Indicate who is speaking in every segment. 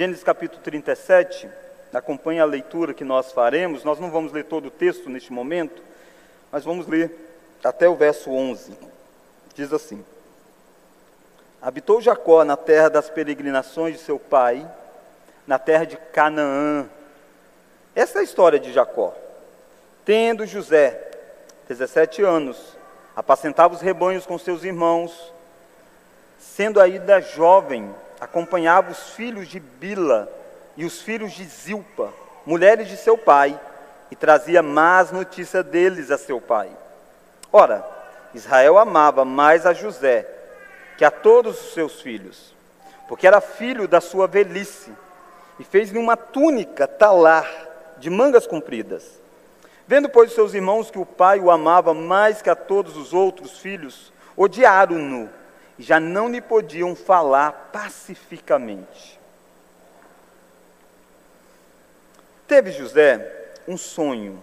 Speaker 1: Gênesis capítulo 37, acompanhe a leitura que nós faremos. Nós não vamos ler todo o texto neste momento, mas vamos ler até o verso 11. Diz assim: Habitou Jacó na terra das peregrinações de seu pai, na terra de Canaã. Essa é a história de Jacó. Tendo José 17 anos, apacentava os rebanhos com seus irmãos, sendo ainda jovem, acompanhava os filhos de Bila e os filhos de Zilpa, mulheres de seu pai, e trazia más notícias deles a seu pai. Ora, Israel amava mais a José que a todos os seus filhos, porque era filho da sua velhice, e fez-lhe uma túnica talar de mangas compridas. Vendo, pois, seus irmãos que o pai o amava mais que a todos os outros filhos, odiaram-no já não lhe podiam falar pacificamente. Teve José um sonho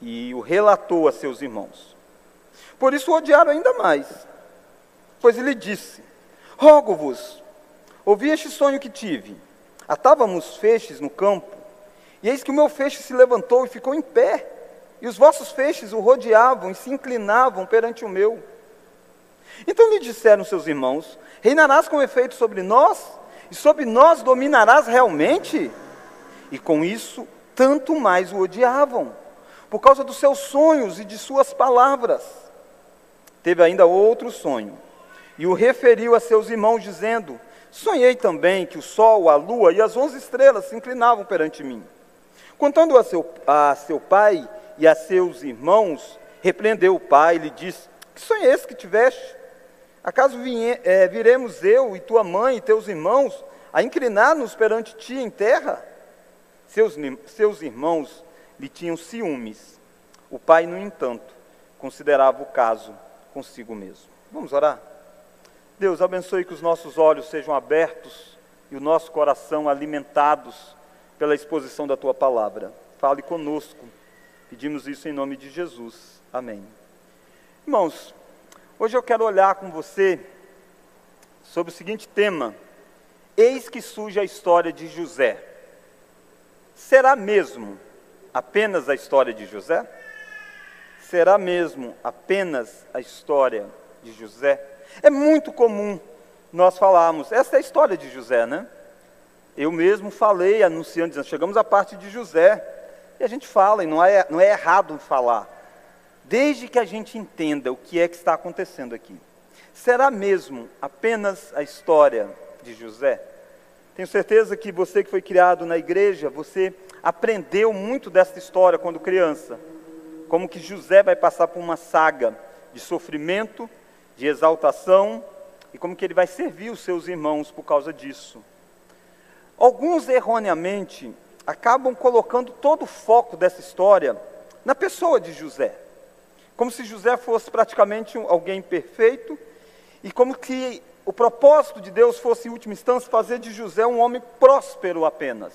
Speaker 1: e o relatou a seus irmãos. Por isso o odiaram ainda mais Pois ele disse: Rogo-vos, ouvi este sonho que tive. Atávamos feixes no campo, e eis que o meu feixe se levantou e ficou em pé, e os vossos feixes o rodeavam e se inclinavam perante o meu. Então lhe disseram seus irmãos: Reinarás com efeito sobre nós, e sobre nós dominarás realmente? E com isso, tanto mais o odiavam, por causa dos seus sonhos e de suas palavras. Teve ainda outro sonho e o referiu a seus irmãos, dizendo: Sonhei também que o sol, a lua e as onze estrelas se inclinavam perante mim. Contando a seu, a seu pai e a seus irmãos, repreendeu o pai e lhe disse: Que sonho é esse que tiveste? Acaso é, viremos eu e tua mãe e teus irmãos a inclinar-nos perante ti em terra? Seus, seus irmãos lhe tinham ciúmes. O pai, no entanto, considerava o caso consigo mesmo. Vamos orar? Deus, abençoe que os nossos olhos sejam abertos e o nosso coração alimentados pela exposição da tua palavra. Fale conosco. Pedimos isso em nome de Jesus. Amém. Irmãos, hoje eu quero olhar com você sobre o seguinte tema: Eis que surge a história de José. Será mesmo apenas a história de José? Será mesmo apenas a história de José? É muito comum nós falarmos, essa é a história de José, né? Eu mesmo falei, anunciando, dizendo, chegamos à parte de José, e a gente fala, e não é, não é errado falar, desde que a gente entenda o que é que está acontecendo aqui. Será mesmo apenas a história de José? Tenho certeza que você que foi criado na igreja, você aprendeu muito dessa história quando criança. Como que José vai passar por uma saga de sofrimento, de exaltação e como que ele vai servir os seus irmãos por causa disso. Alguns erroneamente acabam colocando todo o foco dessa história na pessoa de José, como se José fosse praticamente alguém perfeito e como que o propósito de Deus fosse, em última instância, fazer de José um homem próspero apenas.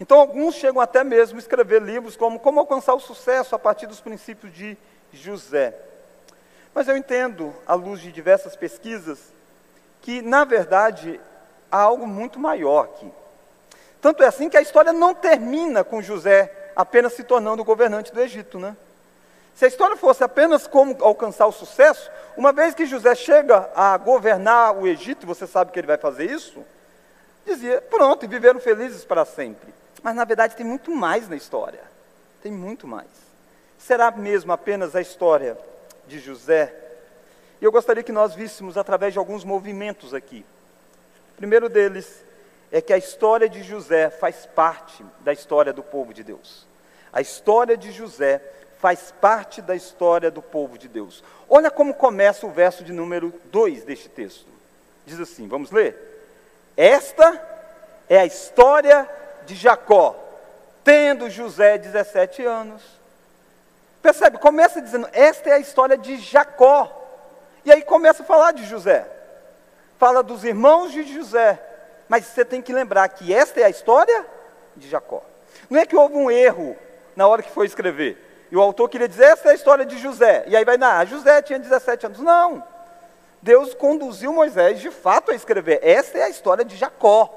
Speaker 1: Então, alguns chegam até mesmo a escrever livros como Como Alcançar o Sucesso a partir dos princípios de José. Mas eu entendo, à luz de diversas pesquisas, que, na verdade, há algo muito maior aqui. Tanto é assim que a história não termina com José apenas se tornando governante do Egito, né? Se a história fosse apenas como alcançar o sucesso, uma vez que José chega a governar o Egito, você sabe que ele vai fazer isso, dizia, pronto, e viveram felizes para sempre. Mas na verdade tem muito mais na história. Tem muito mais. Será mesmo apenas a história de José. E eu gostaria que nós víssemos através de alguns movimentos aqui. O primeiro deles é que a história de José faz parte da história do povo de Deus. A história de José faz parte da história do povo de Deus. Olha como começa o verso de número 2 deste texto. Diz assim: vamos ler? Esta é a história de Jacó, tendo José 17 anos Percebe? Começa dizendo: esta é a história de Jacó. E aí começa a falar de José. Fala dos irmãos de José. Mas você tem que lembrar que esta é a história de Jacó. Não é que houve um erro na hora que foi escrever. E o autor queria dizer: esta é a história de José. E aí vai, ah, José tinha 17 anos. Não. Deus conduziu Moisés de fato a escrever: esta é a história de Jacó.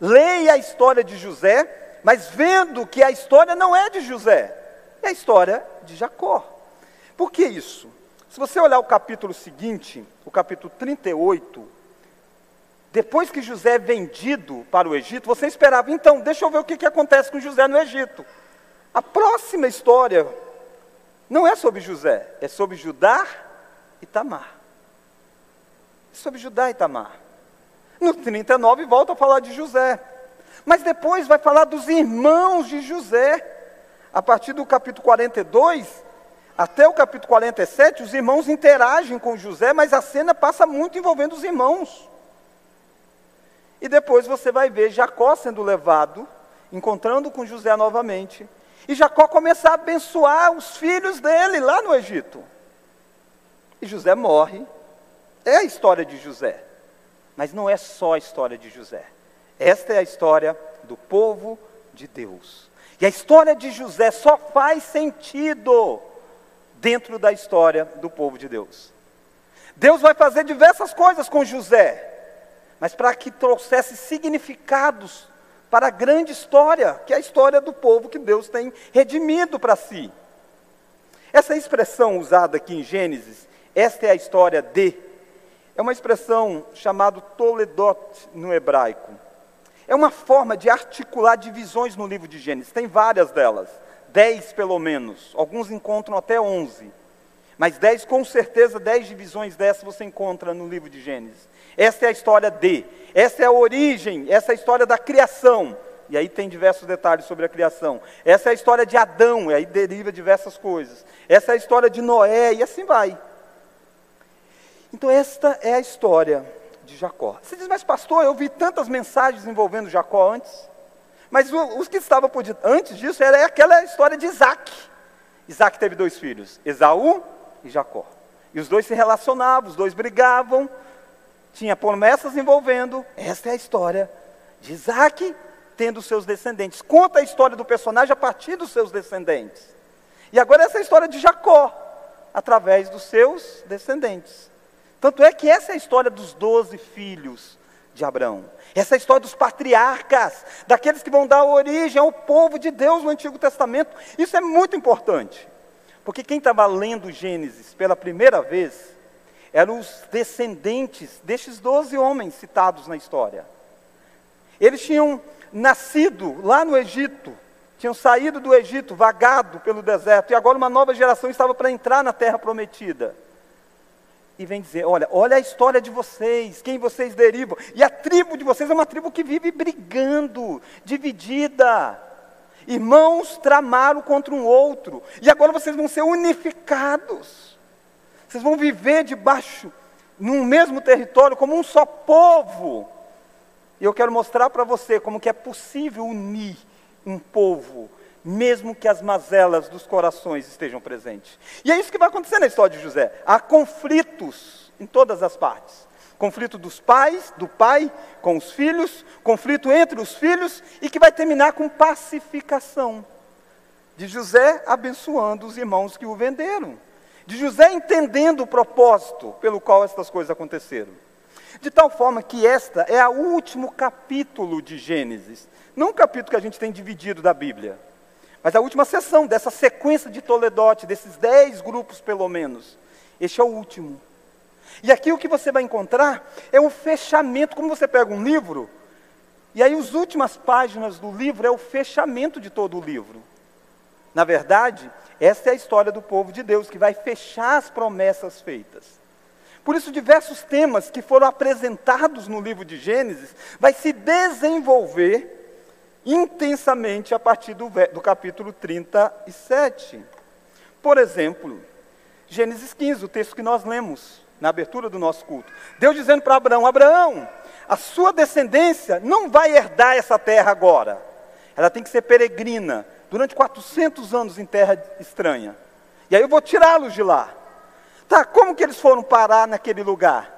Speaker 1: leia a história de José, mas vendo que a história não é de José, é a história de Jacó. Por que isso? Se você olhar o capítulo seguinte, o capítulo 38, depois que José é vendido para o Egito, você esperava, então, deixa eu ver o que, que acontece com José no Egito. A próxima história não é sobre José, é sobre Judá e Tamar. É sobre Judá e Tamar. No 39 volta a falar de José. Mas depois vai falar dos irmãos de José. A partir do capítulo 42 até o capítulo 47, os irmãos interagem com José, mas a cena passa muito envolvendo os irmãos. E depois você vai ver Jacó sendo levado, encontrando com José novamente, e Jacó começa a abençoar os filhos dele lá no Egito. E José morre. É a história de José. Mas não é só a história de José. Esta é a história do povo de Deus. E a história de José só faz sentido dentro da história do povo de Deus. Deus vai fazer diversas coisas com José, mas para que trouxesse significados para a grande história, que é a história do povo que Deus tem redimido para si. Essa expressão usada aqui em Gênesis, esta é a história de, é uma expressão chamada Toledot no hebraico. É uma forma de articular divisões no livro de Gênesis, tem várias delas, dez pelo menos, alguns encontram até onze. Mas dez, com certeza, dez divisões dessas você encontra no livro de Gênesis. Essa é a história de, essa é a origem, essa é a história da criação. E aí tem diversos detalhes sobre a criação. Essa é a história de Adão, e aí deriva diversas coisas. Essa é a história de Noé, e assim vai. Então, esta é a história de Jacó. Você diz, mas pastor, eu vi tantas mensagens envolvendo Jacó antes. Mas os que estavam por antes disso era aquela história de Isaac. Isaac teve dois filhos, Esaú e Jacó. E os dois se relacionavam, os dois brigavam, tinha promessas envolvendo. Esta é a história de Isaac tendo seus descendentes. Conta a história do personagem a partir dos seus descendentes. E agora essa é a história de Jacó, através dos seus descendentes. Tanto é que essa é a história dos doze filhos de Abraão. Essa é a história dos patriarcas, daqueles que vão dar origem ao povo de Deus no Antigo Testamento. Isso é muito importante. Porque quem estava lendo Gênesis pela primeira vez eram os descendentes destes doze homens citados na história. Eles tinham nascido lá no Egito, tinham saído do Egito, vagado pelo deserto, e agora uma nova geração estava para entrar na terra prometida. E vem dizer: olha, olha a história de vocês, quem vocês derivam. E a tribo de vocês é uma tribo que vive brigando, dividida. Irmãos tramaram contra um outro, e agora vocês vão ser unificados. Vocês vão viver debaixo, num mesmo território, como um só povo. E eu quero mostrar para você como que é possível unir um povo, mesmo que as mazelas dos corações estejam presentes. E é isso que vai acontecer na história de José. Há conflitos em todas as partes conflito dos pais, do pai com os filhos, conflito entre os filhos e que vai terminar com pacificação. De José abençoando os irmãos que o venderam. De José entendendo o propósito pelo qual estas coisas aconteceram. De tal forma que esta é o último capítulo de Gênesis. Não o capítulo que a gente tem dividido da Bíblia, mas a última sessão dessa sequência de Toledote, desses dez grupos pelo menos. Este é o último. E aqui o que você vai encontrar é um fechamento, como você pega um livro, e aí as últimas páginas do livro é o fechamento de todo o livro. Na verdade, essa é a história do povo de Deus, que vai fechar as promessas feitas. Por isso, diversos temas que foram apresentados no livro de Gênesis vai se desenvolver intensamente a partir do, do capítulo 37. Por exemplo, Gênesis 15, o texto que nós lemos na abertura do nosso culto. Deus dizendo para Abraão: Abraão, a sua descendência não vai herdar essa terra agora. Ela tem que ser peregrina durante 400 anos em terra estranha. E aí eu vou tirá-los de lá. Tá, como que eles foram parar naquele lugar?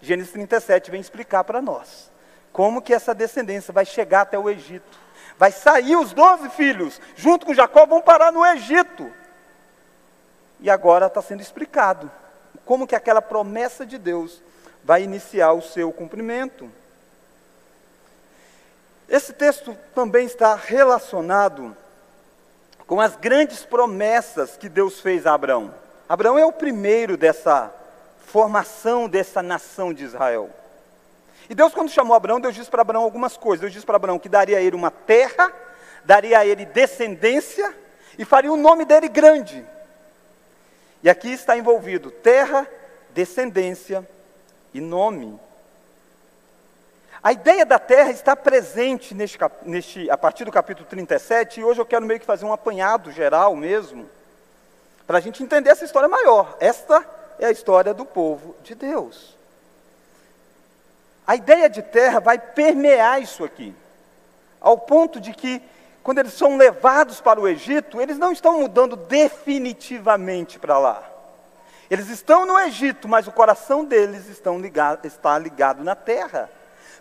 Speaker 1: Gênesis 37 vem explicar para nós. Como que essa descendência vai chegar até o Egito. Vai sair os doze filhos, junto com Jacó, vão parar no Egito. E agora está sendo explicado como que aquela promessa de Deus vai iniciar o seu cumprimento. Esse texto também está relacionado com as grandes promessas que Deus fez a Abraão. Abraão é o primeiro dessa formação dessa nação de Israel. E Deus, quando chamou Abraão, Deus disse para Abraão algumas coisas. Deus disse para Abraão que daria a ele uma terra, daria a ele descendência e faria o nome dele grande. E aqui está envolvido terra, descendência e nome. A ideia da terra está presente neste, neste, a partir do capítulo 37, e hoje eu quero meio que fazer um apanhado geral mesmo, para a gente entender essa história maior. Esta é a história do povo de Deus. A ideia de terra vai permear isso aqui, ao ponto de que, quando eles são levados para o Egito, eles não estão mudando definitivamente para lá. Eles estão no Egito, mas o coração deles ligado, está ligado na terra.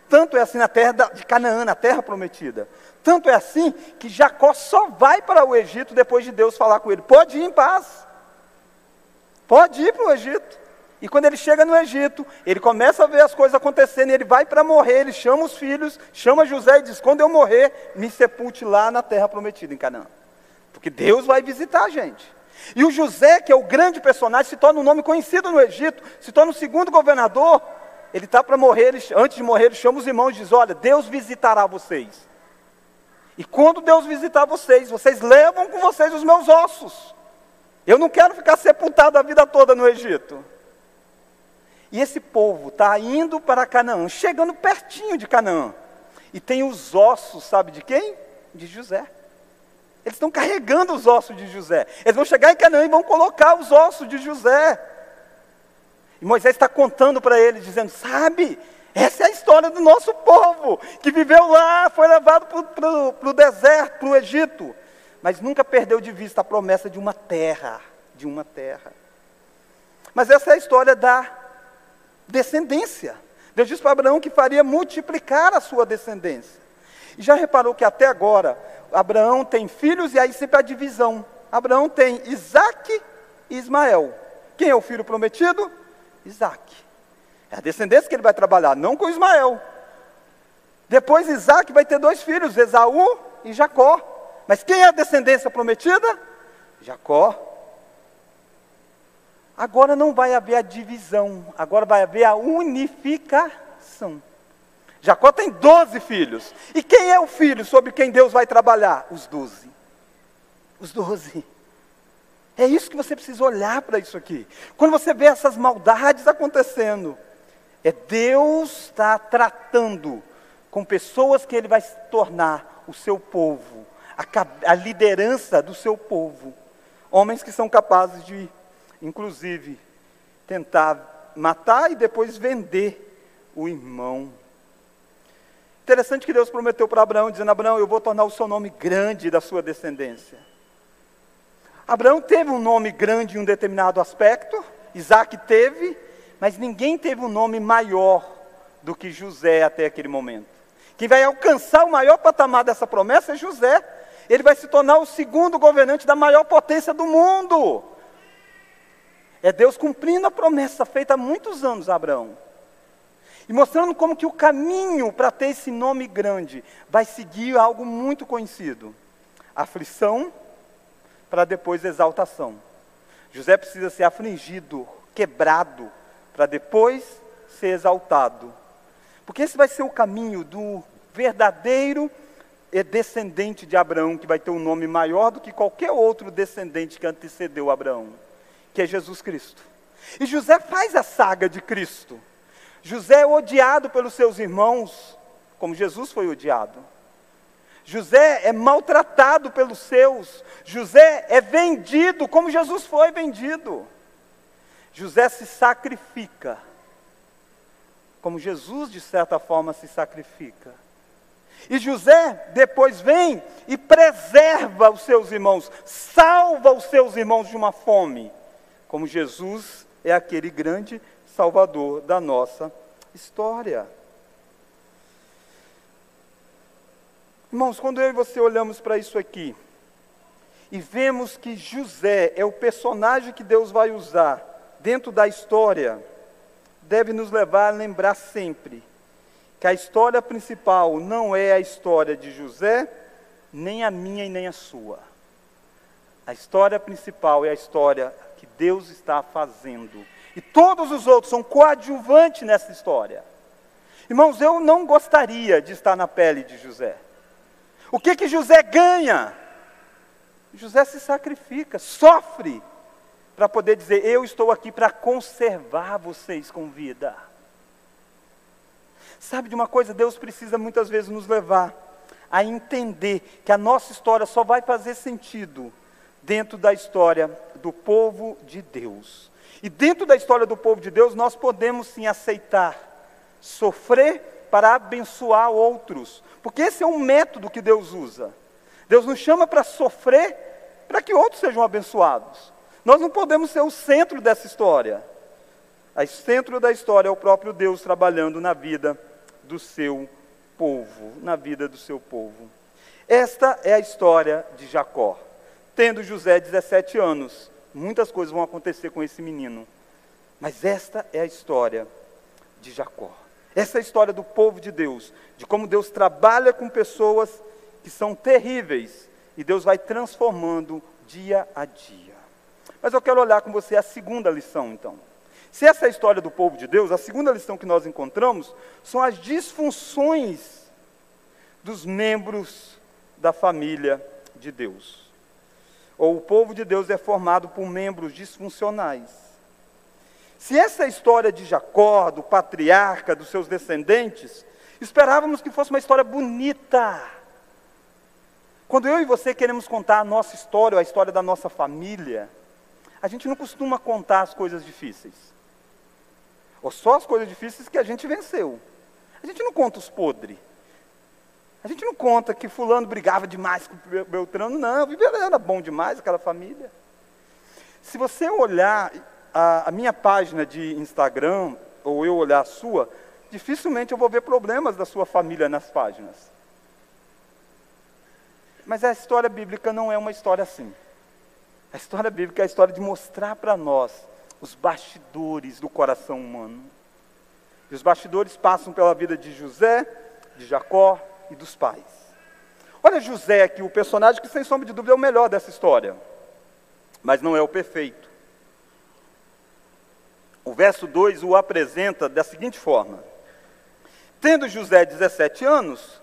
Speaker 1: Tanto é assim na terra de Canaã, na terra prometida. Tanto é assim que Jacó só vai para o Egito depois de Deus falar com ele: pode ir em paz. Pode ir para o Egito. E quando ele chega no Egito, ele começa a ver as coisas acontecendo, e ele vai para morrer, ele chama os filhos, chama José e diz: Quando eu morrer, me sepulte lá na terra prometida, em Canaã. Porque Deus vai visitar a gente. E o José, que é o grande personagem, se torna um nome conhecido no Egito, se torna o segundo governador, ele está para morrer, ele, antes de morrer, ele chama os irmãos e diz: Olha, Deus visitará vocês. E quando Deus visitar vocês, vocês levam com vocês os meus ossos. Eu não quero ficar sepultado a vida toda no Egito. E esse povo está indo para Canaã, chegando pertinho de Canaã. E tem os ossos, sabe de quem? De José. Eles estão carregando os ossos de José. Eles vão chegar em Canaã e vão colocar os ossos de José. E Moisés está contando para ele, dizendo: Sabe, essa é a história do nosso povo, que viveu lá, foi levado para o deserto, para o Egito, mas nunca perdeu de vista a promessa de uma terra, de uma terra. Mas essa é a história da descendência. Deus disse para Abraão que faria multiplicar a sua descendência. E já reparou que até agora, Abraão tem filhos e aí sempre a divisão. Abraão tem Isaac e Ismael. Quem é o filho prometido? Isaac. É a descendência que ele vai trabalhar, não com Ismael. Depois Isaac vai ter dois filhos, Esaú e Jacó. Mas quem é a descendência prometida? Jacó. Agora não vai haver a divisão, agora vai haver a unificação. Jacó tem doze filhos. E quem é o filho sobre quem Deus vai trabalhar? Os doze. Os doze. É isso que você precisa olhar para isso aqui. Quando você vê essas maldades acontecendo, é Deus está tratando com pessoas que Ele vai se tornar o seu povo, a, a liderança do seu povo. Homens que são capazes de, inclusive, tentar matar e depois vender o irmão. Interessante que Deus prometeu para Abraão, dizendo: Abraão, eu vou tornar o seu nome grande da sua descendência. Abraão teve um nome grande em um determinado aspecto, Isaac teve, mas ninguém teve um nome maior do que José até aquele momento. Quem vai alcançar o maior patamar dessa promessa é José. Ele vai se tornar o segundo governante da maior potência do mundo. É Deus cumprindo a promessa feita há muitos anos a Abraão. E mostrando como que o caminho para ter esse nome grande vai seguir algo muito conhecido: aflição, para depois exaltação. José precisa ser afligido, quebrado, para depois ser exaltado. Porque esse vai ser o caminho do verdadeiro descendente de Abraão, que vai ter um nome maior do que qualquer outro descendente que antecedeu Abraão, que é Jesus Cristo. E José faz a saga de Cristo. José é odiado pelos seus irmãos, como Jesus foi odiado. José é maltratado pelos seus. José é vendido como Jesus foi vendido. José se sacrifica, como Jesus, de certa forma, se sacrifica. E José depois vem e preserva os seus irmãos, salva os seus irmãos de uma fome, como Jesus é aquele grande salvador da nossa história. Irmãos, quando eu e você olhamos para isso aqui e vemos que José é o personagem que Deus vai usar dentro da história, deve nos levar a lembrar sempre que a história principal não é a história de José, nem a minha e nem a sua. A história principal é a história Deus está fazendo. E todos os outros são coadjuvantes nessa história. Irmãos, eu não gostaria de estar na pele de José. O que que José ganha? José se sacrifica, sofre, para poder dizer: Eu estou aqui para conservar vocês com vida. Sabe de uma coisa? Deus precisa muitas vezes nos levar a entender que a nossa história só vai fazer sentido dentro da história do povo de Deus. E dentro da história do povo de Deus, nós podemos sim aceitar sofrer para abençoar outros, porque esse é um método que Deus usa. Deus nos chama para sofrer para que outros sejam abençoados. Nós não podemos ser o centro dessa história. O centro da história é o próprio Deus trabalhando na vida do seu povo, na vida do seu povo. Esta é a história de Jacó. Tendo José 17 anos, muitas coisas vão acontecer com esse menino. Mas esta é a história de Jacó. Essa é a história do povo de Deus, de como Deus trabalha com pessoas que são terríveis e Deus vai transformando dia a dia. Mas eu quero olhar com você a segunda lição, então. Se essa é a história do povo de Deus, a segunda lição que nós encontramos são as disfunções dos membros da família de Deus. Ou o povo de Deus é formado por membros disfuncionais. Se essa é a história de Jacó, do patriarca, dos seus descendentes, esperávamos que fosse uma história bonita. Quando eu e você queremos contar a nossa história, a história da nossa família, a gente não costuma contar as coisas difíceis. Ou só as coisas difíceis que a gente venceu. A gente não conta os podres. A gente não conta que fulano brigava demais com Beltrano, não. Era bom demais aquela família. Se você olhar a, a minha página de Instagram, ou eu olhar a sua, dificilmente eu vou ver problemas da sua família nas páginas. Mas a história bíblica não é uma história assim. A história bíblica é a história de mostrar para nós os bastidores do coração humano. E os bastidores passam pela vida de José, de Jacó e dos pais. Olha José aqui, o personagem que sem sombra de dúvida é o melhor dessa história, mas não é o perfeito. O verso 2 o apresenta da seguinte forma: Tendo José 17 anos,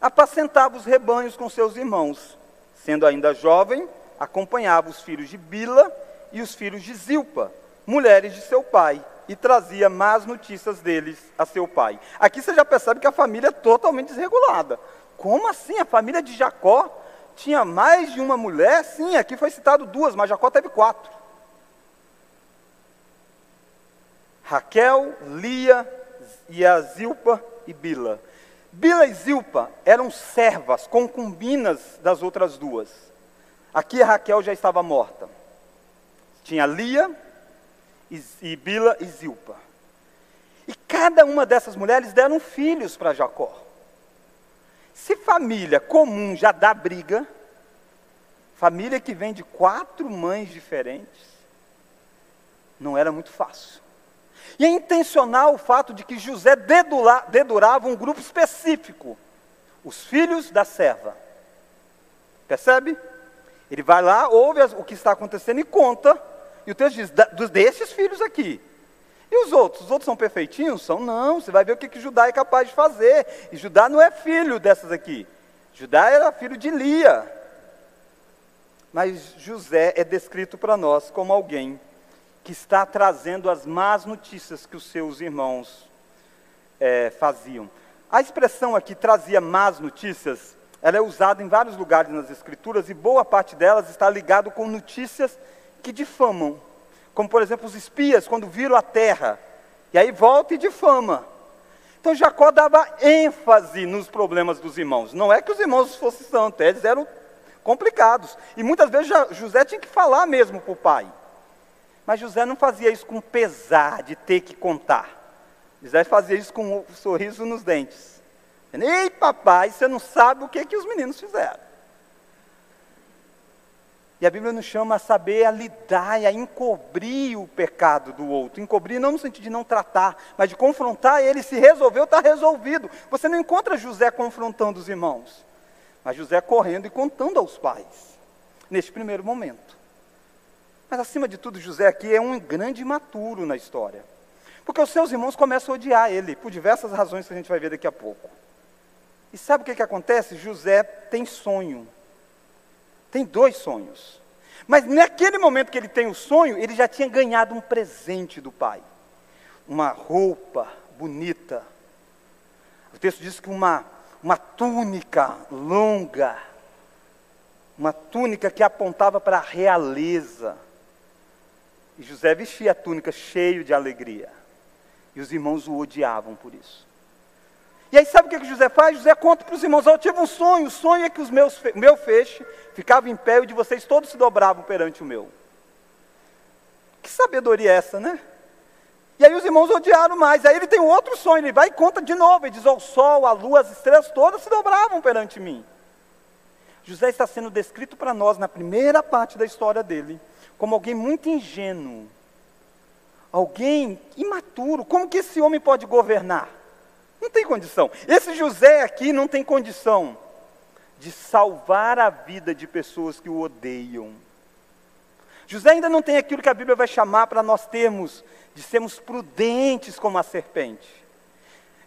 Speaker 1: apacentava os rebanhos com seus irmãos. Sendo ainda jovem, acompanhava os filhos de Bila e os filhos de Zilpa, mulheres de seu pai, e trazia más notícias deles a seu pai. Aqui você já percebe que a família é totalmente desregulada. Como assim? A família de Jacó tinha mais de uma mulher? Sim, aqui foi citado duas, mas Jacó teve quatro. Raquel, Lia e Zilpa e Bila. Bila e Zilpa eram servas, concubinas das outras duas. Aqui a Raquel já estava morta. Tinha Lia e, Bila e Zilpa. E cada uma dessas mulheres deram filhos para Jacó. Se família comum já dá briga, família que vem de quatro mães diferentes, não era muito fácil. E é intencional o fato de que José dedula, dedurava um grupo específico, os filhos da serva. Percebe? Ele vai lá, ouve o que está acontecendo e conta. E o texto diz, desses filhos aqui. E os outros? Os outros são perfeitinhos? São não. Você vai ver o que, que Judá é capaz de fazer. E Judá não é filho dessas aqui. Judá era filho de Lia. Mas José é descrito para nós como alguém que está trazendo as más notícias que os seus irmãos é, faziam. A expressão aqui trazia más notícias ela é usada em vários lugares nas Escrituras e boa parte delas está ligado com notícias que difamam. Como, por exemplo, os espias, quando viram a terra, e aí volta e difama. Então Jacó dava ênfase nos problemas dos irmãos. Não é que os irmãos fossem santos, eles eram complicados. E muitas vezes José tinha que falar mesmo para o pai. Mas José não fazia isso com pesar de ter que contar. José fazia isso com um sorriso nos dentes. Ei, papai, você não sabe o que, que os meninos fizeram. E a Bíblia nos chama a saber a lidar e a encobrir o pecado do outro. Encobrir não no sentido de não tratar, mas de confrontar ele. Se resolveu, está resolvido. Você não encontra José confrontando os irmãos, mas José correndo e contando aos pais, neste primeiro momento. Mas acima de tudo, José aqui é um grande imaturo na história. Porque os seus irmãos começam a odiar ele, por diversas razões que a gente vai ver daqui a pouco. E sabe o que, que acontece? José tem sonho. Tem dois sonhos. Mas naquele momento que ele tem o sonho, ele já tinha ganhado um presente do pai. Uma roupa bonita. O texto diz que uma, uma túnica longa, uma túnica que apontava para a realeza. E José vestia a túnica cheio de alegria. E os irmãos o odiavam por isso. E aí sabe o que, que José faz? José conta para os irmãos, eu tive um sonho, o sonho é que os meus, meu feixe ficava em pé e o de vocês todos se dobravam perante o meu. Que sabedoria é essa, né? E aí os irmãos odiaram mais. Aí ele tem um outro sonho, ele vai e conta de novo. Ele diz: o sol, a lua, as estrelas todas se dobravam perante mim. José está sendo descrito para nós na primeira parte da história dele como alguém muito ingênuo, alguém imaturo. Como que esse homem pode governar? Não tem condição. Esse José aqui não tem condição de salvar a vida de pessoas que o odeiam. José ainda não tem aquilo que a Bíblia vai chamar para nós termos, de sermos prudentes como a serpente.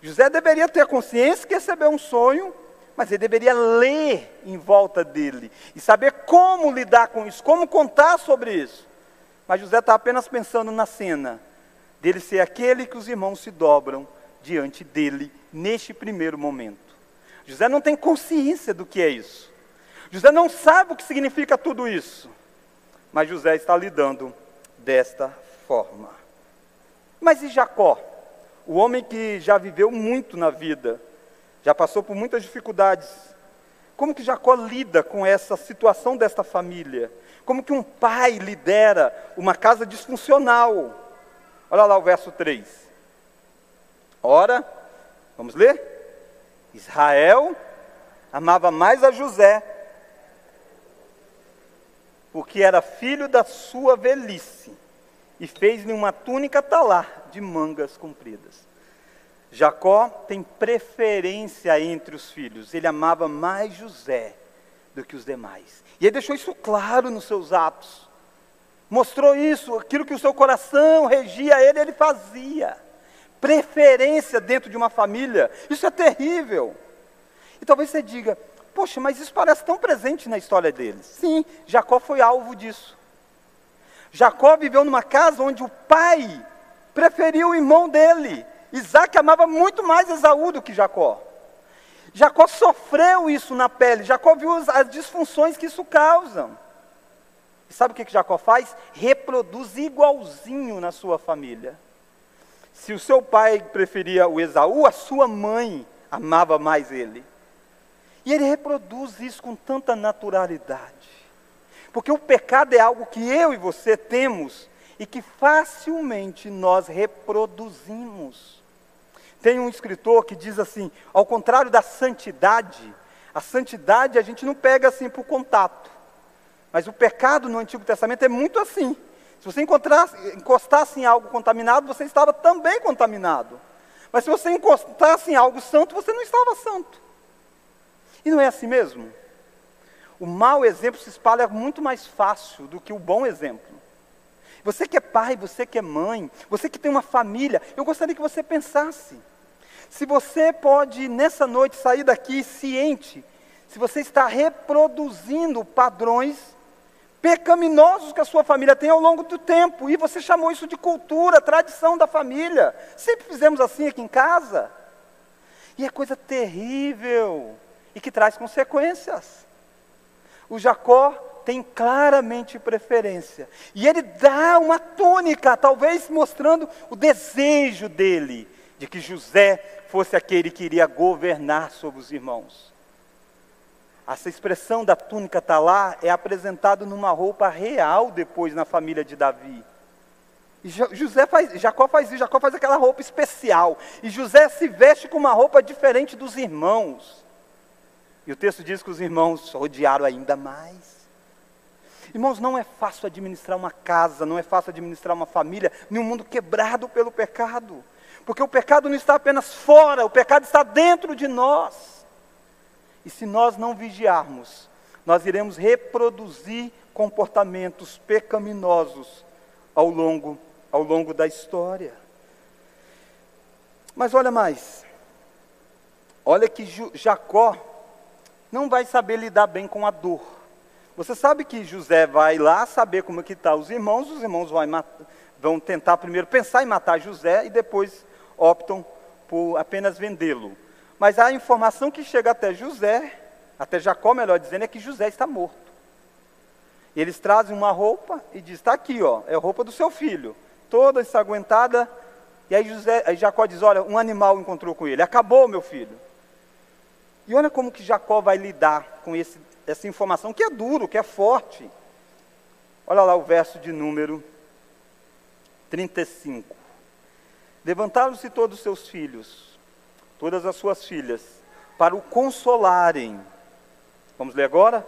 Speaker 1: José deveria ter a consciência que recebeu um sonho, mas ele deveria ler em volta dele e saber como lidar com isso, como contar sobre isso. Mas José está apenas pensando na cena dele ser aquele que os irmãos se dobram diante dele neste primeiro momento. José não tem consciência do que é isso. José não sabe o que significa tudo isso. Mas José está lidando desta forma. Mas e Jacó? O homem que já viveu muito na vida, já passou por muitas dificuldades. Como que Jacó lida com essa situação desta família? Como que um pai lidera uma casa disfuncional? Olha lá o verso 3. Ora, vamos ler? Israel amava mais a José, porque era filho da sua velhice, e fez-lhe uma túnica talar de mangas compridas. Jacó tem preferência entre os filhos, ele amava mais José do que os demais. E ele deixou isso claro nos seus atos. Mostrou isso, aquilo que o seu coração regia ele, ele fazia preferência dentro de uma família. Isso é terrível. E talvez você diga, poxa, mas isso parece tão presente na história deles. Sim, Jacó foi alvo disso. Jacó viveu numa casa onde o pai preferiu o irmão dele. Isaac amava muito mais Esaú do que Jacó. Jacó sofreu isso na pele, Jacó viu as disfunções que isso causa. E sabe o que, que Jacó faz? Reproduz igualzinho na sua família. Se o seu pai preferia o Esaú, a sua mãe amava mais ele. E ele reproduz isso com tanta naturalidade. Porque o pecado é algo que eu e você temos e que facilmente nós reproduzimos. Tem um escritor que diz assim: ao contrário da santidade, a santidade a gente não pega assim por contato. Mas o pecado no Antigo Testamento é muito assim. Se você encostasse em algo contaminado, você estava também contaminado. Mas se você encostasse em algo santo, você não estava santo. E não é assim mesmo? O mau exemplo se espalha muito mais fácil do que o bom exemplo. Você que é pai, você que é mãe, você que tem uma família, eu gostaria que você pensasse. Se você pode, nessa noite, sair daqui ciente, se você está reproduzindo padrões pecaminosos que a sua família tem ao longo do tempo. E você chamou isso de cultura, tradição da família. Sempre fizemos assim aqui em casa. E é coisa terrível e que traz consequências. O Jacó tem claramente preferência. E ele dá uma túnica, talvez mostrando o desejo dele de que José fosse aquele que iria governar sobre os irmãos. Essa expressão da túnica talá é apresentada numa roupa real depois na família de Davi. E José faz, Jacó faz isso, Jacó faz aquela roupa especial. E José se veste com uma roupa diferente dos irmãos. E o texto diz que os irmãos odiaram ainda mais. Irmãos, não é fácil administrar uma casa, não é fácil administrar uma família em um mundo quebrado pelo pecado. Porque o pecado não está apenas fora, o pecado está dentro de nós. E se nós não vigiarmos, nós iremos reproduzir comportamentos pecaminosos ao longo, ao longo da história. Mas olha mais, olha que Jacó não vai saber lidar bem com a dor. Você sabe que José vai lá saber como é que está os irmãos, os irmãos vão, vão tentar primeiro pensar em matar José e depois optam por apenas vendê-lo. Mas a informação que chega até José, até Jacó, melhor dizendo, é que José está morto. Eles trazem uma roupa e diz: está aqui, ó, é a roupa do seu filho, toda ensanguentada. E aí, José, aí Jacó diz: olha, um animal encontrou com ele, acabou, meu filho. E olha como que Jacó vai lidar com esse, essa informação que é duro, que é forte. Olha lá o verso de número 35. Levantaram-se todos os seus filhos, todas as suas filhas, para o consolarem. Vamos ler agora?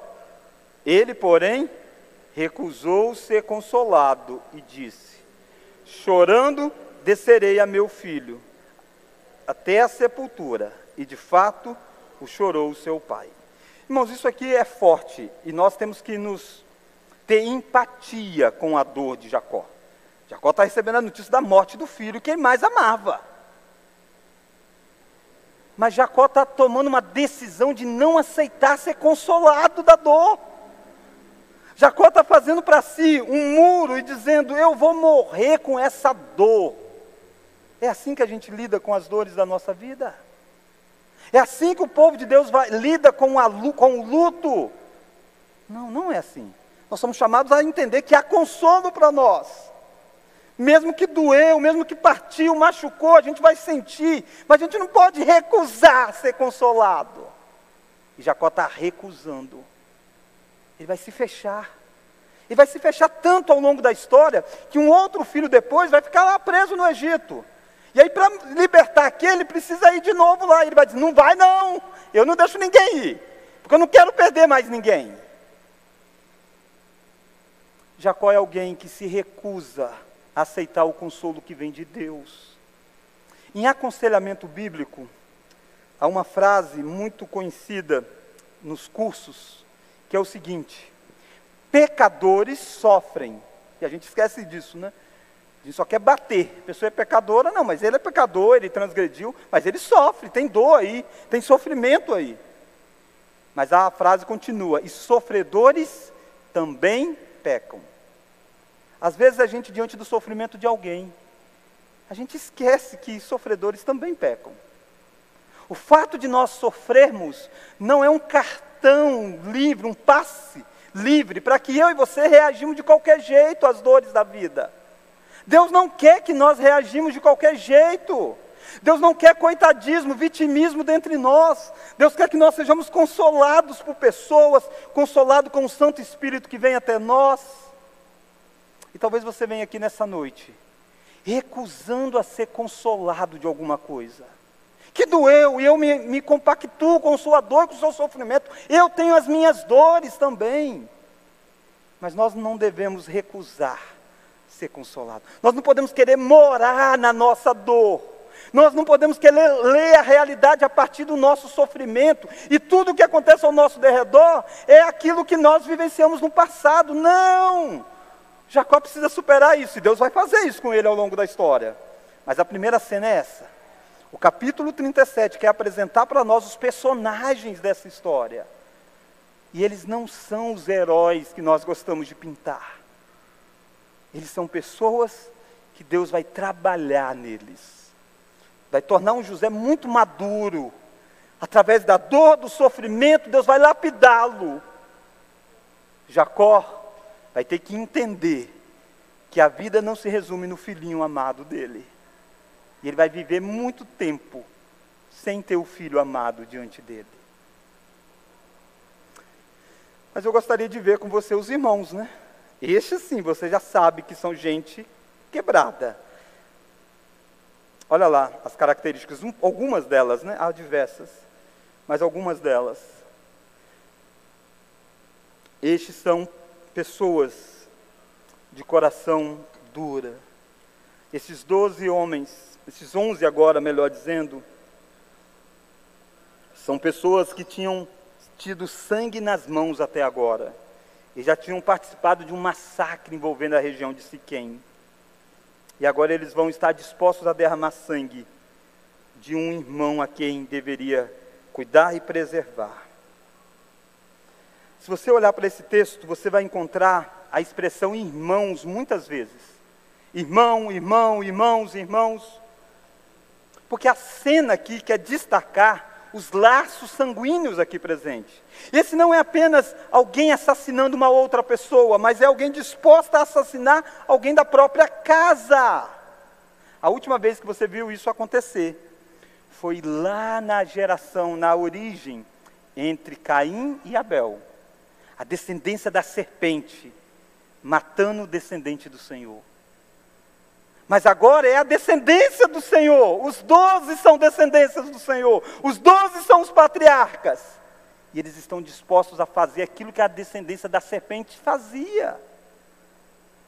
Speaker 1: Ele, porém, recusou ser consolado e disse: Chorando, descerei a meu filho até a sepultura. E de fato, o chorou o seu pai. Irmãos, isso aqui é forte e nós temos que nos ter empatia com a dor de Jacó. Jacó está recebendo a notícia da morte do filho que ele mais amava. Mas Jacó está tomando uma decisão de não aceitar ser consolado da dor. Jacó está fazendo para si um muro e dizendo: Eu vou morrer com essa dor. É assim que a gente lida com as dores da nossa vida. É assim que o povo de Deus vai, lida com, a, com o luto. Não, não é assim. Nós somos chamados a entender que há consolo para nós. Mesmo que doeu, mesmo que partiu, machucou, a gente vai sentir, mas a gente não pode recusar ser consolado. E Jacó está recusando. Ele vai se fechar. E vai se fechar tanto ao longo da história que um outro filho depois vai ficar lá preso no Egito. E aí, para libertar aquele, ele precisa ir de novo lá. Ele vai dizer: Não vai, não. Eu não deixo ninguém ir. Porque eu não quero perder mais ninguém. Jacó é alguém que se recusa aceitar o consolo que vem de Deus. Em aconselhamento bíblico, há uma frase muito conhecida nos cursos, que é o seguinte: pecadores sofrem. E a gente esquece disso, né? A gente só quer bater. A pessoa é pecadora, não, mas ele é pecador, ele transgrediu, mas ele sofre, tem dor aí, tem sofrimento aí. Mas a frase continua: e sofredores também pecam. Às vezes a gente, diante do sofrimento de alguém, a gente esquece que sofredores também pecam. O fato de nós sofrermos não é um cartão livre, um passe livre, para que eu e você reagimos de qualquer jeito às dores da vida. Deus não quer que nós reagimos de qualquer jeito. Deus não quer coitadismo, vitimismo dentre nós. Deus quer que nós sejamos consolados por pessoas, consolados com o Santo Espírito que vem até nós. E talvez você venha aqui nessa noite, recusando a ser consolado de alguma coisa. Que doeu, e eu me, me compactuo com sua dor, com o seu sofrimento. Eu tenho as minhas dores também. Mas nós não devemos recusar ser consolado. Nós não podemos querer morar na nossa dor. Nós não podemos querer ler a realidade a partir do nosso sofrimento. E tudo o que acontece ao nosso derredor é aquilo que nós vivenciamos no passado. Não! Jacó precisa superar isso. E Deus vai fazer isso com ele ao longo da história. Mas a primeira cena é essa. O capítulo 37 quer apresentar para nós os personagens dessa história. E eles não são os heróis que nós gostamos de pintar. Eles são pessoas que Deus vai trabalhar neles. Vai tornar um José muito maduro. Através da dor, do sofrimento, Deus vai lapidá-lo. Jacó vai ter que entender que a vida não se resume no filhinho amado dele. E ele vai viver muito tempo sem ter o filho amado diante dele. Mas eu gostaria de ver com você os irmãos, né? Estes sim, você já sabe que são gente quebrada. Olha lá as características, algumas delas, né? Há diversas, mas algumas delas. Estes são pessoas de coração dura. Esses doze homens, esses onze agora, melhor dizendo, são pessoas que tinham tido sangue nas mãos até agora e já tinham participado de um massacre envolvendo a região de Siquém. E agora eles vão estar dispostos a derramar sangue de um irmão a quem deveria cuidar e preservar. Se você olhar para esse texto, você vai encontrar a expressão irmãos muitas vezes. Irmão, irmão, irmãos, irmãos. Porque a cena aqui quer destacar os laços sanguíneos aqui presentes. Esse não é apenas alguém assassinando uma outra pessoa, mas é alguém disposto a assassinar alguém da própria casa. A última vez que você viu isso acontecer foi lá na geração, na origem, entre Caim e Abel. A descendência da serpente, matando o descendente do Senhor. Mas agora é a descendência do Senhor. Os doze são descendências do Senhor. Os doze são os patriarcas. E eles estão dispostos a fazer aquilo que a descendência da serpente fazia.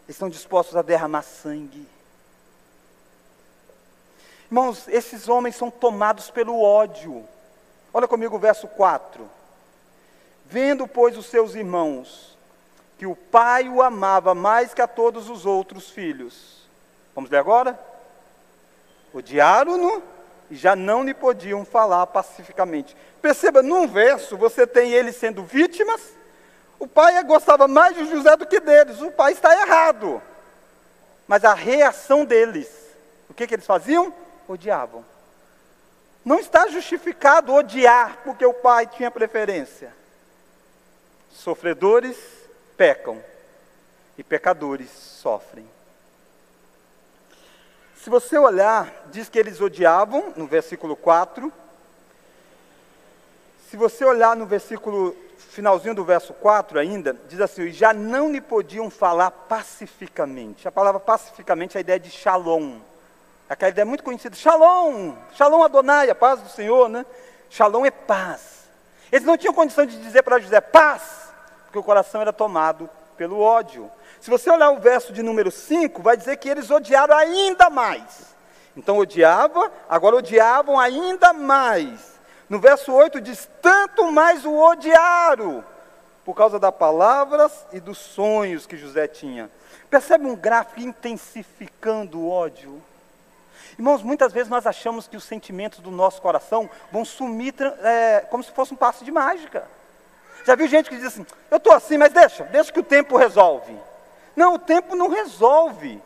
Speaker 1: Eles estão dispostos a derramar sangue. Irmãos, esses homens são tomados pelo ódio. Olha comigo o verso 4. Vendo, pois, os seus irmãos, que o pai o amava mais que a todos os outros filhos, Vamos ler agora? Odiaram-no e já não lhe podiam falar pacificamente. Perceba, num verso você tem eles sendo vítimas, o pai gostava mais de José do que deles, o pai está errado. Mas a reação deles, o que, que eles faziam? Odiavam. Não está justificado odiar porque o pai tinha preferência. Sofredores pecam e pecadores sofrem. Se você olhar, diz que eles odiavam, no versículo 4. Se você olhar no versículo, finalzinho do verso 4 ainda, diz assim: já não lhe podiam falar pacificamente. A palavra pacificamente é a ideia de shalom. Aquela ideia muito conhecida, shalom, shalom Adonai, a paz do Senhor, né? Shalom é paz. Eles não tinham condição de dizer para José paz, porque o coração era tomado pelo ódio. Se você olhar o verso de número 5, vai dizer que eles odiaram ainda mais. Então odiava, agora odiavam ainda mais. No verso 8 diz: tanto mais o odiaram, por causa das palavras e dos sonhos que José tinha. Percebe um gráfico intensificando o ódio? Irmãos, muitas vezes nós achamos que os sentimentos do nosso coração vão sumir é, como se fosse um passo de mágica. Já viu gente que diz assim: eu estou assim, mas deixa, deixa que o tempo resolve. Não, o tempo não resolve.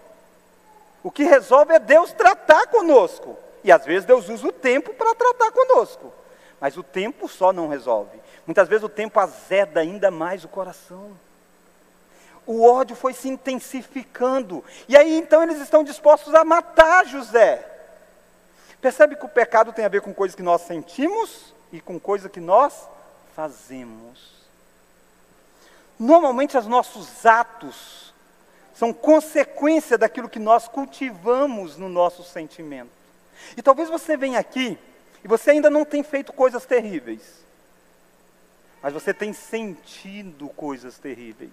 Speaker 1: O que resolve é Deus tratar conosco. E às vezes Deus usa o tempo para tratar conosco. Mas o tempo só não resolve. Muitas vezes o tempo azeda ainda mais o coração. O ódio foi se intensificando. E aí então eles estão dispostos a matar José. Percebe que o pecado tem a ver com coisas que nós sentimos e com coisas que nós fazemos. Normalmente os nossos atos são consequência daquilo que nós cultivamos no nosso sentimento. E talvez você venha aqui e você ainda não tem feito coisas terríveis, mas você tem sentido coisas terríveis,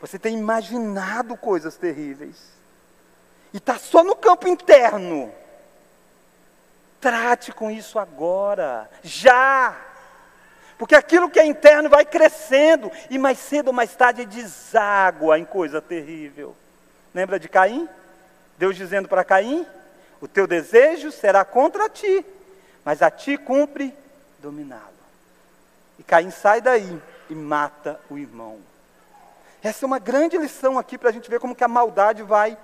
Speaker 1: você tem imaginado coisas terríveis, e está só no campo interno. Trate com isso agora, já. Porque aquilo que é interno vai crescendo e mais cedo ou mais tarde deságua em coisa terrível. Lembra de Caim? Deus dizendo para Caim: O teu desejo será contra ti, mas a ti cumpre dominá-lo. E Caim sai daí e mata o irmão. Essa é uma grande lição aqui para a gente ver como que a maldade vai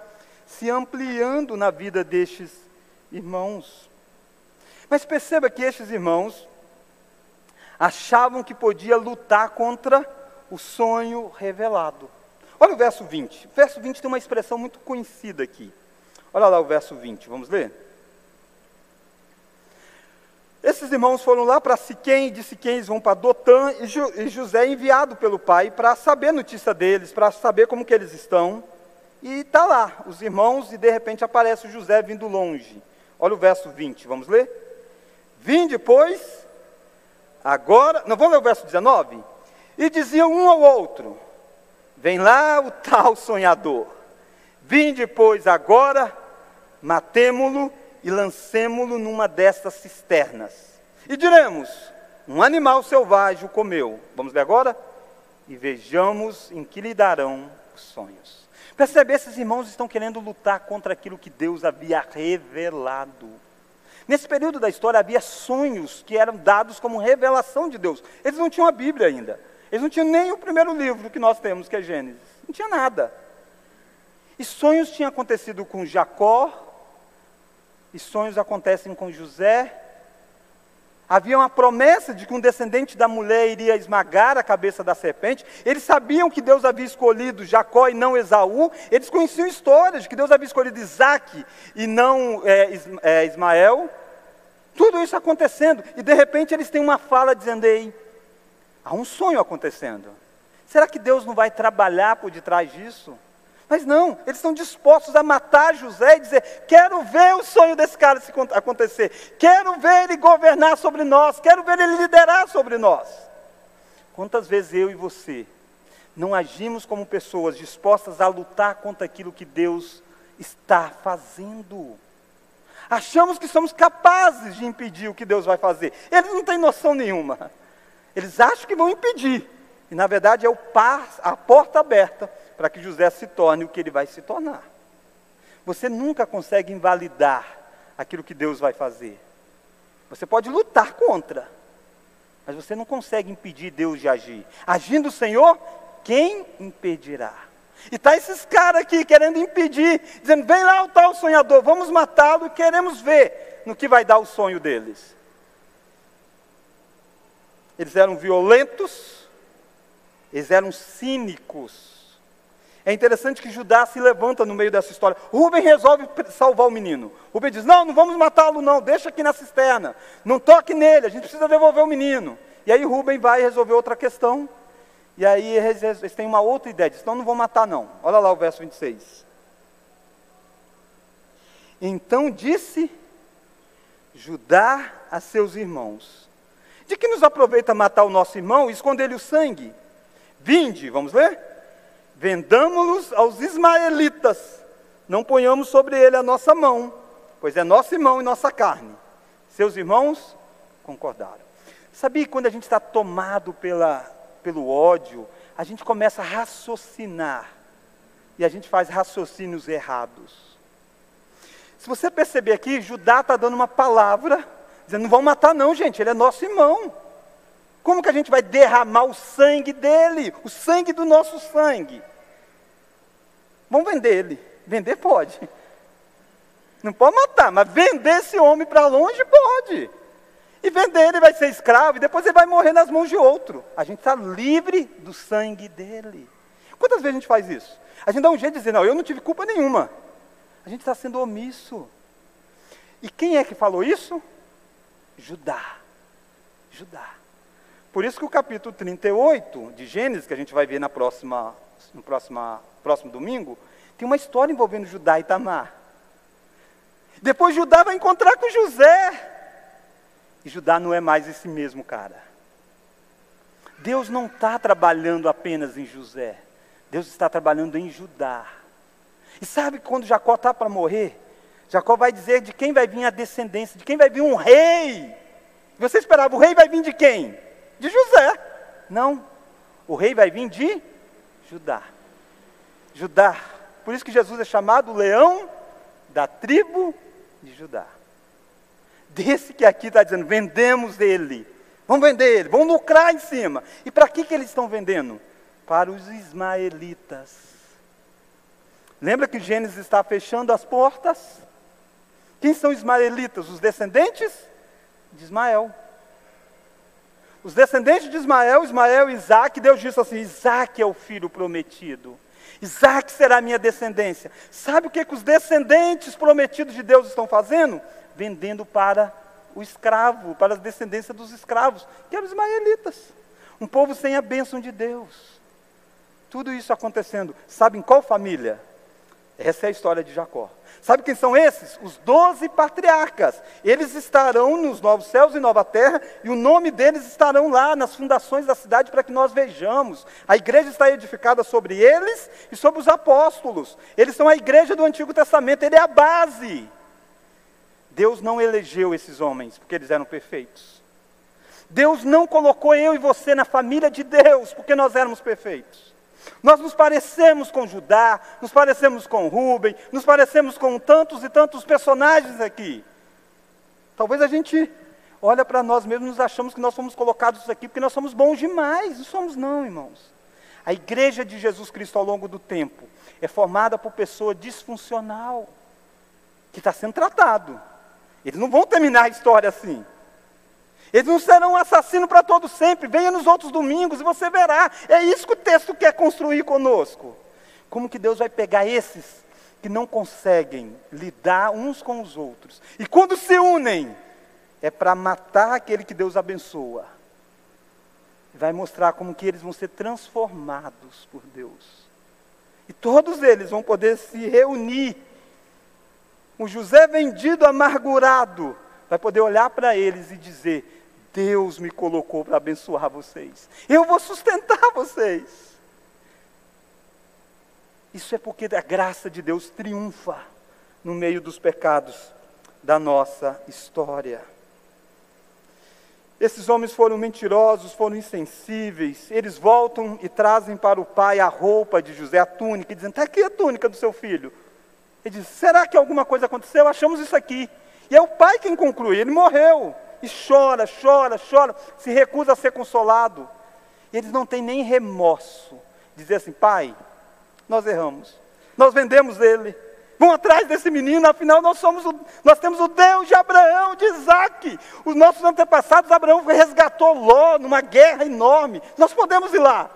Speaker 1: se ampliando na vida destes irmãos. Mas perceba que estes irmãos, achavam que podia lutar contra o sonho revelado. Olha o verso 20. O verso 20 tem uma expressão muito conhecida aqui. Olha lá o verso 20, vamos ler? Esses irmãos foram lá para Siquém, de Siquém eles vão para Dotã, e, e José é enviado pelo pai para saber a notícia deles, para saber como que eles estão. E está lá, os irmãos, e de repente aparece o José vindo longe. Olha o verso 20, vamos ler? Vinde, pois, Agora, não vamos ler o verso 19? E diziam um ao outro: Vem lá o tal sonhador. Vinde, pois, agora, matemo-lo e lancemo-lo numa destas cisternas. E diremos: um animal selvagem o comeu. Vamos ler agora? E vejamos em que lhe darão os sonhos. Percebe, esses irmãos estão querendo lutar contra aquilo que Deus havia revelado. Nesse período da história havia sonhos que eram dados como revelação de Deus. Eles não tinham a Bíblia ainda. Eles não tinham nem o primeiro livro que nós temos, que é Gênesis. Não tinha nada. E sonhos tinham acontecido com Jacó, e sonhos acontecem com José. Havia uma promessa de que um descendente da mulher iria esmagar a cabeça da serpente. Eles sabiam que Deus havia escolhido Jacó e não Esaú. Eles conheciam histórias de que Deus havia escolhido Isaac e não é, é, Ismael. Tudo isso acontecendo. E de repente eles têm uma fala dizendo: Ei, há um sonho acontecendo. Será que Deus não vai trabalhar por detrás disso? Mas não, eles estão dispostos a matar José e dizer: quero ver o sonho desse cara se acontecer, quero ver ele governar sobre nós, quero ver ele liderar sobre nós. Quantas vezes eu e você não agimos como pessoas dispostas a lutar contra aquilo que Deus está fazendo? Achamos que somos capazes de impedir o que Deus vai fazer. Eles não têm noção nenhuma. Eles acham que vão impedir. E na verdade é par, a porta aberta para que José se torne o que ele vai se tornar. Você nunca consegue invalidar aquilo que Deus vai fazer. Você pode lutar contra, mas você não consegue impedir Deus de agir. Agindo o Senhor, quem impedirá? E está esses caras aqui querendo impedir, dizendo: vem lá o tal sonhador, vamos matá-lo e queremos ver no que vai dar o sonho deles. Eles eram violentos, eles eram cínicos, é interessante que Judá se levanta no meio dessa história. Rubem resolve salvar o menino. Rubem diz: Não, não vamos matá-lo, não, deixa aqui na cisterna. Não toque nele, a gente precisa devolver o menino. E aí Rubem vai resolver outra questão. E aí eles têm uma outra ideia: diz, Então não vão matar, não. Olha lá o verso 26. Então disse Judá a seus irmãos: De que nos aproveita matar o nosso irmão e esconder-lhe o sangue? Vinde, vamos ler? Vendamos-los aos ismaelitas, não ponhamos sobre ele a nossa mão, pois é nosso irmão e nossa carne. Seus irmãos concordaram. Sabia que quando a gente está tomado pela, pelo ódio, a gente começa a raciocinar e a gente faz raciocínios errados. Se você perceber aqui, Judá está dando uma palavra, dizendo: não vão matar, não, gente, ele é nosso irmão. Como que a gente vai derramar o sangue dele, o sangue do nosso sangue? Vamos vender ele. Vender pode. Não pode matar, mas vender esse homem para longe pode. E vender ele vai ser escravo e depois ele vai morrer nas mãos de outro. A gente está livre do sangue dele. Quantas vezes a gente faz isso? A gente dá um jeito de dizer, não, eu não tive culpa nenhuma. A gente está sendo omisso. E quem é que falou isso? Judá. Judá. Por isso que o capítulo 38 de Gênesis, que a gente vai ver na próxima, no próxima próximo domingo, tem uma história envolvendo Judá e Tamar. Depois Judá vai encontrar com José. E Judá não é mais esse mesmo cara. Deus não está trabalhando apenas em José. Deus está trabalhando em Judá. E sabe quando Jacó está para morrer? Jacó vai dizer de quem vai vir a descendência, de quem vai vir um rei. Você esperava, o rei vai vir de quem? De José. Não. O rei vai vir de Judá. Judá. Por isso que Jesus é chamado leão da tribo de Judá. Desse que aqui está dizendo, vendemos ele. Vamos vender ele, vamos lucrar em cima. E para que, que eles estão vendendo? Para os ismaelitas. Lembra que Gênesis está fechando as portas? Quem são os ismaelitas? Os descendentes de Ismael. Os descendentes de Ismael, Ismael e Isaac, Deus disse assim: Isaac é o filho prometido. Isaac será minha descendência. Sabe o que, que os descendentes prometidos de Deus estão fazendo? Vendendo para o escravo, para a descendência dos escravos, que eram ismaelitas. Um povo sem a bênção de Deus. Tudo isso acontecendo. Sabe em qual família? Essa é a história de Jacó. Sabe quem são esses? Os doze patriarcas. Eles estarão nos novos céus e nova terra, e o nome deles estarão lá nas fundações da cidade para que nós vejamos. A igreja está edificada sobre eles e sobre os apóstolos. Eles são a igreja do Antigo Testamento, ele é a base. Deus não elegeu esses homens porque eles eram perfeitos. Deus não colocou eu e você na família de Deus porque nós éramos perfeitos. Nós nos parecemos com Judá, nos parecemos com Rubem, nos parecemos com tantos e tantos personagens aqui. Talvez a gente olha para nós mesmos e nos achamos que nós fomos colocados aqui porque nós somos bons demais. Não somos não, irmãos. A igreja de Jesus Cristo ao longo do tempo é formada por pessoa disfuncional, que está sendo tratado. Eles não vão terminar a história assim. Eles não serão assassinos para todo sempre. Venha nos outros domingos e você verá. É isso que o texto quer construir conosco. Como que Deus vai pegar esses que não conseguem lidar uns com os outros e quando se unem é para matar aquele que Deus abençoa. Vai mostrar como que eles vão ser transformados por Deus. E todos eles vão poder se reunir. O José vendido amargurado vai poder olhar para eles e dizer: Deus me colocou para abençoar vocês. Eu vou sustentar vocês. Isso é porque a graça de Deus triunfa no meio dos pecados da nossa história. Esses homens foram mentirosos, foram insensíveis. Eles voltam e trazem para o pai a roupa de José, a túnica, e dizem: Está aqui a túnica do seu filho. Ele diz: Será que alguma coisa aconteceu? Achamos isso aqui. E é o pai quem conclui: Ele morreu e chora, chora, chora, se recusa a ser consolado. E eles não têm nem remorso. Dizer assim, pai, nós erramos, nós vendemos ele. Vão atrás desse menino, afinal nós somos o, nós temos o Deus de Abraão, de Isaac. Os nossos antepassados, Abraão resgatou Ló numa guerra enorme. Nós podemos ir lá.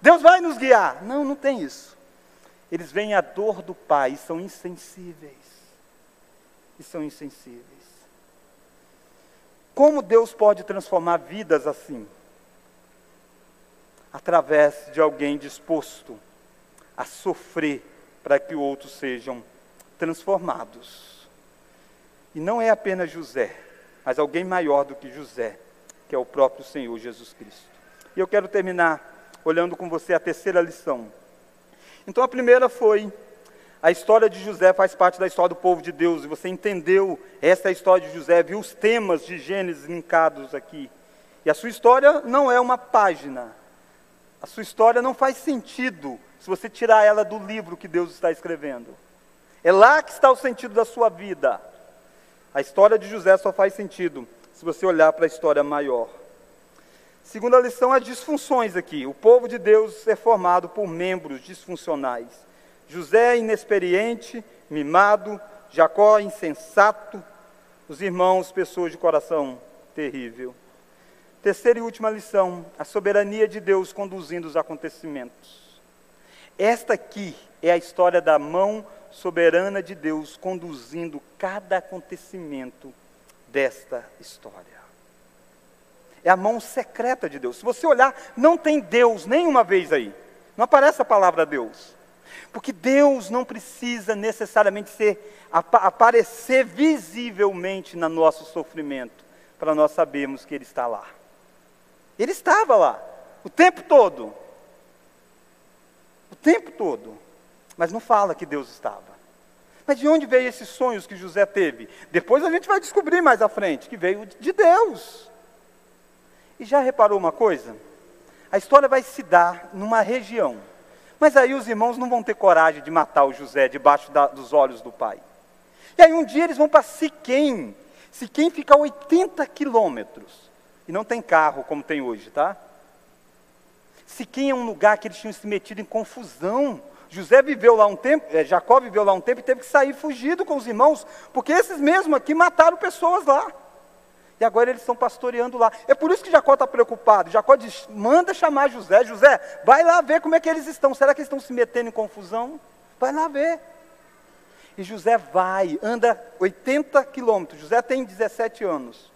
Speaker 1: Deus vai nos guiar. Não, não tem isso. Eles veem a dor do pai e são insensíveis. E são insensíveis. Como Deus pode transformar vidas assim? Através de alguém disposto a sofrer para que outros sejam transformados. E não é apenas José, mas alguém maior do que José, que é o próprio Senhor Jesus Cristo. E eu quero terminar olhando com você a terceira lição. Então a primeira foi a história de José faz parte da história do povo de Deus, e você entendeu essa é história de José, viu os temas de Gênesis linkados aqui. E a sua história não é uma página. A sua história não faz sentido se você tirar ela do livro que Deus está escrevendo. É lá que está o sentido da sua vida. A história de José só faz sentido se você olhar para a história maior. Segunda lição, as disfunções aqui. O povo de Deus é formado por membros disfuncionais. José inexperiente, mimado, Jacó insensato, os irmãos pessoas de coração terrível. Terceira e última lição, a soberania de Deus conduzindo os acontecimentos. Esta aqui é a história da mão soberana de Deus conduzindo cada acontecimento desta história. É a mão secreta de Deus. Se você olhar, não tem Deus nenhuma vez aí. Não aparece a palavra Deus. Porque Deus não precisa necessariamente ser, aparecer visivelmente no nosso sofrimento, para nós sabermos que Ele está lá. Ele estava lá, o tempo todo. O tempo todo. Mas não fala que Deus estava. Mas de onde veio esses sonhos que José teve? Depois a gente vai descobrir mais à frente que veio de Deus. E já reparou uma coisa? A história vai se dar numa região mas aí os irmãos não vão ter coragem de matar o José debaixo da, dos olhos do pai. E aí um dia eles vão para Siquém. Siquém fica a 80 quilômetros. E não tem carro como tem hoje, tá? Siquém é um lugar que eles tinham se metido em confusão. José viveu lá um tempo, é, Jacó viveu lá um tempo e teve que sair fugido com os irmãos, porque esses mesmos aqui mataram pessoas lá. E agora eles estão pastoreando lá. É por isso que Jacó está preocupado. Jacó diz: manda chamar José. José, vai lá ver como é que eles estão. Será que eles estão se metendo em confusão? Vai lá ver. E José vai, anda 80 quilômetros. José tem 17 anos.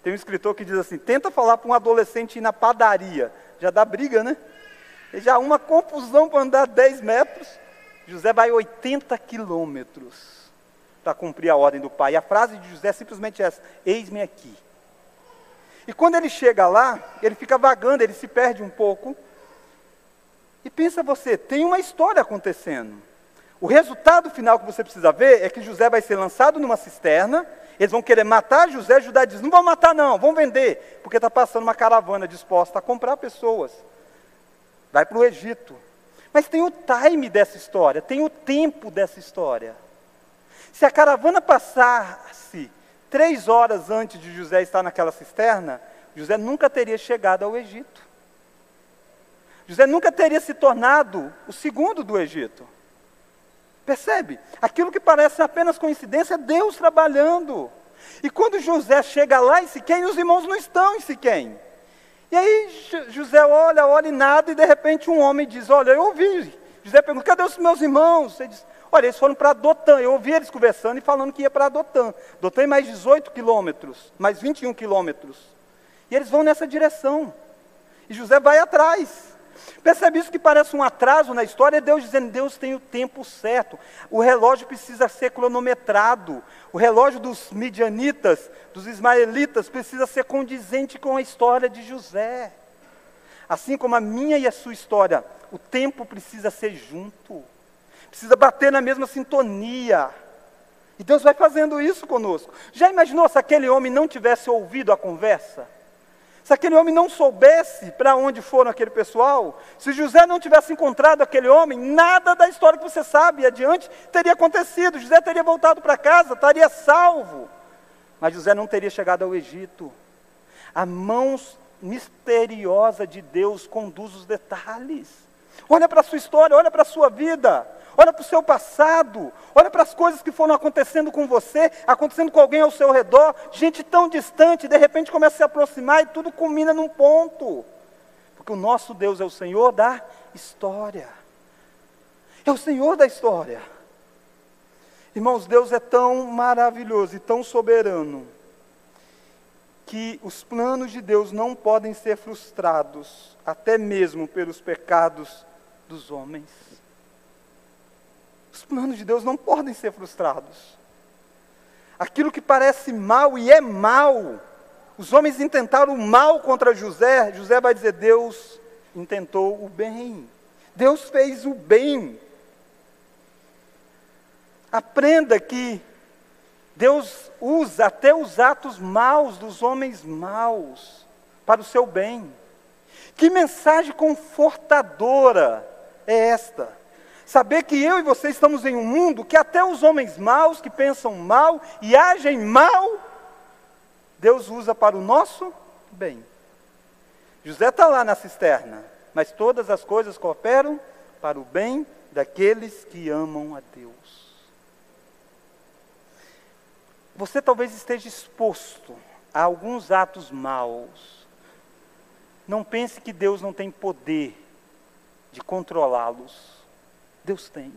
Speaker 1: Tem um escritor que diz assim: tenta falar para um adolescente ir na padaria. Já dá briga, né? E já uma confusão para andar 10 metros. José vai 80 quilômetros para cumprir a ordem do pai. E a frase de José é simplesmente essa: Eis-me aqui. E quando ele chega lá, ele fica vagando, ele se perde um pouco. E pensa você, tem uma história acontecendo. O resultado final que você precisa ver é que José vai ser lançado numa cisterna, eles vão querer matar José, Judá diz, não vão matar não, vão vender, porque está passando uma caravana disposta a comprar pessoas. Vai para o Egito. Mas tem o time dessa história, tem o tempo dessa história. Se a caravana passasse três horas antes de José estar naquela cisterna, José nunca teria chegado ao Egito. José nunca teria se tornado o segundo do Egito. Percebe? Aquilo que parece apenas coincidência é Deus trabalhando. E quando José chega lá em Siquém, os irmãos não estão em Siquém. E aí José olha, olha e nada, e de repente um homem diz: Olha, eu ouvi. José pergunta: Cadê os meus irmãos? Ele diz: Olha, eles foram para Dotã. Eu ouvi eles conversando e falando que ia para Dotã. Dotã é mais 18 quilômetros, mais 21 quilômetros. E eles vão nessa direção. E José vai atrás. Percebe isso que parece um atraso na história? É Deus dizendo: Deus tem o tempo certo. O relógio precisa ser cronometrado. O relógio dos midianitas, dos ismaelitas, precisa ser condizente com a história de José. Assim como a minha e a sua história, o tempo precisa ser junto precisa bater na mesma sintonia. E Deus vai fazendo isso conosco. Já imaginou se aquele homem não tivesse ouvido a conversa? Se aquele homem não soubesse para onde foram aquele pessoal, se José não tivesse encontrado aquele homem, nada da história que você sabe adiante teria acontecido. José teria voltado para casa, estaria salvo. Mas José não teria chegado ao Egito. A mão misteriosa de Deus conduz os detalhes. Olha para a sua história, olha para a sua vida olha para o seu passado, olha para as coisas que foram acontecendo com você, acontecendo com alguém ao seu redor, gente tão distante, de repente começa a se aproximar e tudo culmina num ponto. Porque o nosso Deus é o Senhor da história. É o Senhor da história. Irmãos, Deus é tão maravilhoso e tão soberano que os planos de Deus não podem ser frustrados, até mesmo pelos pecados dos homens. Os planos de Deus não podem ser frustrados. Aquilo que parece mal e é mal, os homens intentaram o mal contra José, José vai dizer: Deus intentou o bem, Deus fez o bem. Aprenda que Deus usa até os atos maus dos homens maus para o seu bem. Que mensagem confortadora é esta? Saber que eu e você estamos em um mundo que até os homens maus, que pensam mal e agem mal, Deus usa para o nosso bem. José está lá na cisterna, mas todas as coisas cooperam para o bem daqueles que amam a Deus. Você talvez esteja exposto a alguns atos maus. Não pense que Deus não tem poder de controlá-los. Deus tem.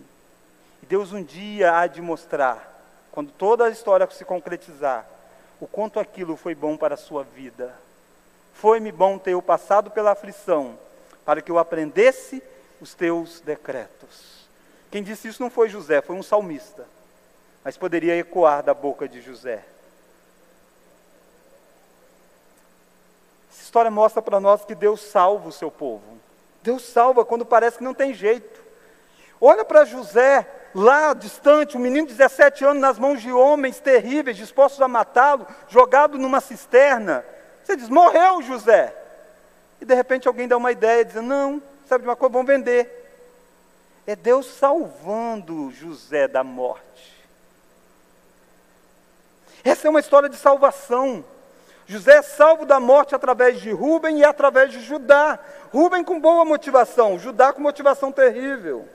Speaker 1: E Deus um dia há de mostrar, quando toda a história se concretizar, o quanto aquilo foi bom para a sua vida. Foi-me bom ter eu passado pela aflição, para que eu aprendesse os teus decretos. Quem disse isso não foi José, foi um salmista, mas poderia ecoar da boca de José. Essa história mostra para nós que Deus salva o seu povo. Deus salva quando parece que não tem jeito. Olha para José, lá distante, um menino de 17 anos nas mãos de homens terríveis, dispostos a matá-lo, jogado numa cisterna. Você diz: morreu José. E de repente alguém dá uma ideia, diz: não, sabe de uma coisa, vamos vender. É Deus salvando José da morte. Essa é uma história de salvação. José é salvo da morte através de Rubem e através de Judá. Rubem com boa motivação, Judá com motivação terrível.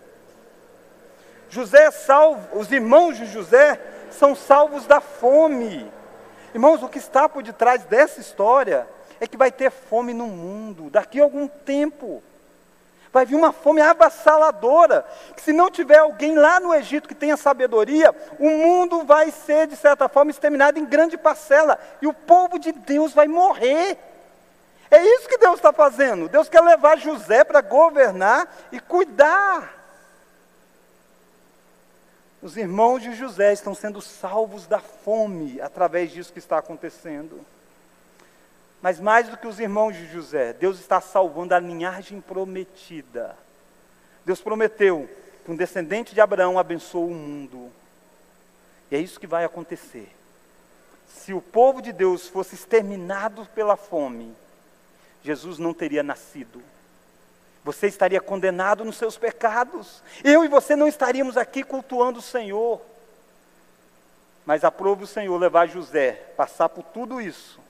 Speaker 1: José é salvo, os irmãos de José são salvos da fome. Irmãos, o que está por detrás dessa história é que vai ter fome no mundo daqui a algum tempo. Vai vir uma fome avassaladora, que se não tiver alguém lá no Egito que tenha sabedoria, o mundo vai ser, de certa forma, exterminado em grande parcela, e o povo de Deus vai morrer. É isso que Deus está fazendo. Deus quer levar José para governar e cuidar Os irmãos de José estão sendo salvos da fome através disso que está acontecendo. Mas mais do que os irmãos de José, Deus está salvando a linhagem prometida. Deus prometeu que um descendente de Abraão abençoa o mundo. E é isso que vai acontecer. Se o povo de Deus fosse exterminado pela fome, Jesus não teria nascido. Você estaria condenado nos seus pecados. Eu e você não estaríamos aqui cultuando o Senhor. Mas aprove o Senhor levar José, passar por tudo isso,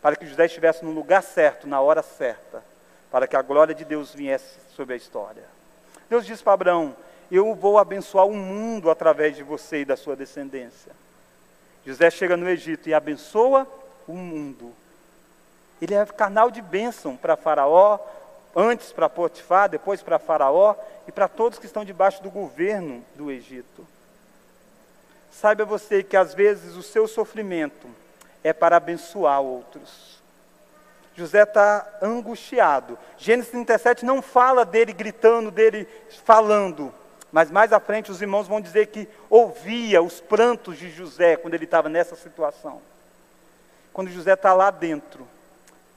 Speaker 1: para que José estivesse no lugar certo, na hora certa, para que a glória de Deus viesse sobre a história. Deus disse para Abraão: Eu vou abençoar o mundo através de você e da sua descendência. José chega no Egito e abençoa o mundo. Ele é canal de bênção para Faraó, antes para Potifar, depois para Faraó e para todos que estão debaixo do governo do Egito. Saiba você que às vezes o seu sofrimento é para abençoar outros. José está angustiado. Gênesis 37 não fala dele gritando, dele falando, mas mais à frente os irmãos vão dizer que ouvia os prantos de José quando ele estava nessa situação. Quando José está lá dentro,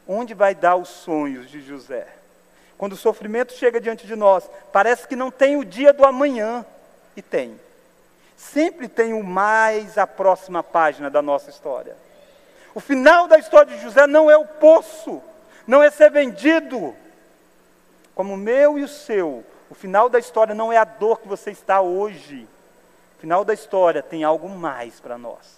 Speaker 1: onde vai dar os sonhos de José? Quando o sofrimento chega diante de nós, parece que não tem o dia do amanhã. E tem. Sempre tem o mais a próxima página da nossa história. O final da história de José não é o poço, não é ser vendido. Como o meu e o seu, o final da história não é a dor que você está hoje. O final da história tem algo mais para nós.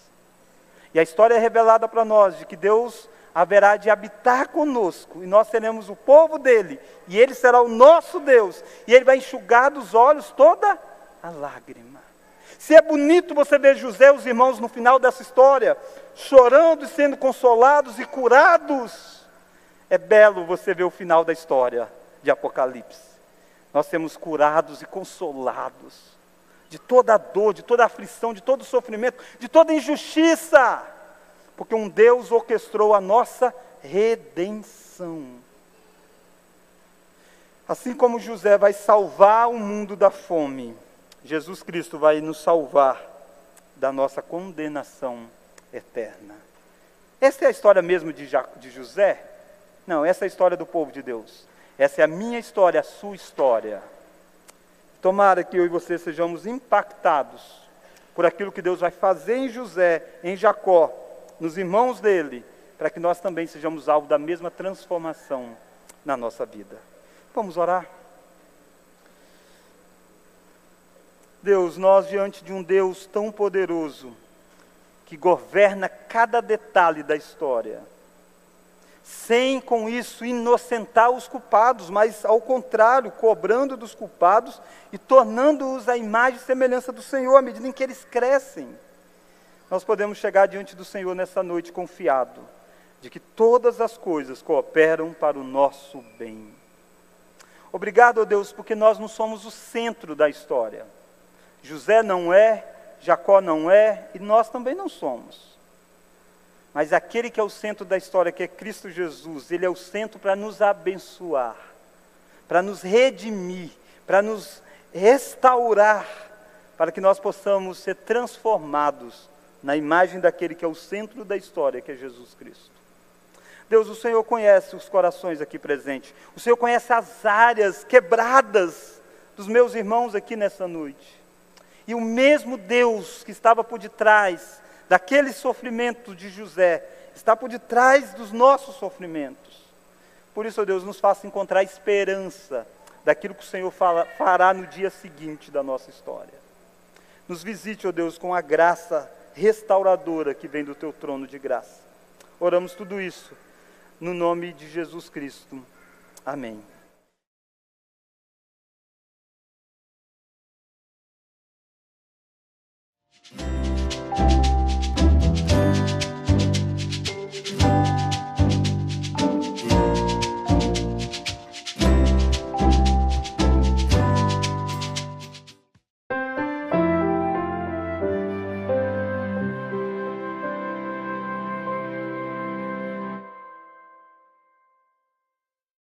Speaker 1: E a história é revelada para nós de que Deus haverá de habitar conosco, e nós seremos o povo dele, e ele será o nosso Deus, e ele vai enxugar dos olhos toda a lágrima. Se é bonito você ver José e os irmãos no final dessa história, chorando e sendo consolados e curados, é belo você ver o final da história de Apocalipse. Nós seremos curados e consolados de toda a dor, de toda a aflição, de todo o sofrimento, de toda a injustiça porque um Deus orquestrou a nossa redenção. Assim como José vai salvar o mundo da fome, Jesus Cristo vai nos salvar da nossa condenação eterna. Essa é a história mesmo de, de José? Não, essa é a história do povo de Deus. Essa é a minha história, a sua história. Tomara que eu e você sejamos impactados por aquilo que Deus vai fazer em José, em Jacó, nos irmãos dele, para que nós também sejamos alvo da mesma transformação na nossa vida. Vamos orar? Deus, nós diante de um Deus tão poderoso, que governa cada detalhe da história, sem com isso inocentar os culpados, mas ao contrário, cobrando dos culpados e tornando-os a imagem e semelhança do Senhor à medida em que eles crescem nós podemos chegar diante do Senhor nessa noite confiado de que todas as coisas cooperam para o nosso bem. Obrigado, ó Deus, porque nós não somos o centro da história. José não é, Jacó não é e nós também não somos. Mas aquele que é o centro da história, que é Cristo Jesus, ele é o centro para nos abençoar, para nos redimir, para nos restaurar, para que nós possamos ser transformados na imagem daquele que é o centro da história, que é Jesus Cristo. Deus, o Senhor conhece os corações aqui presentes, o Senhor conhece as áreas quebradas dos meus irmãos aqui nessa noite. E o mesmo Deus que estava por detrás daquele sofrimento de José, está por detrás dos nossos sofrimentos. Por isso, ó Deus, nos faça encontrar esperança daquilo que o Senhor fala, fará no dia seguinte da nossa história. Nos visite, ó Deus, com a graça restauradora que vem do teu trono de graça. Oramos tudo isso no nome de Jesus Cristo. Amém.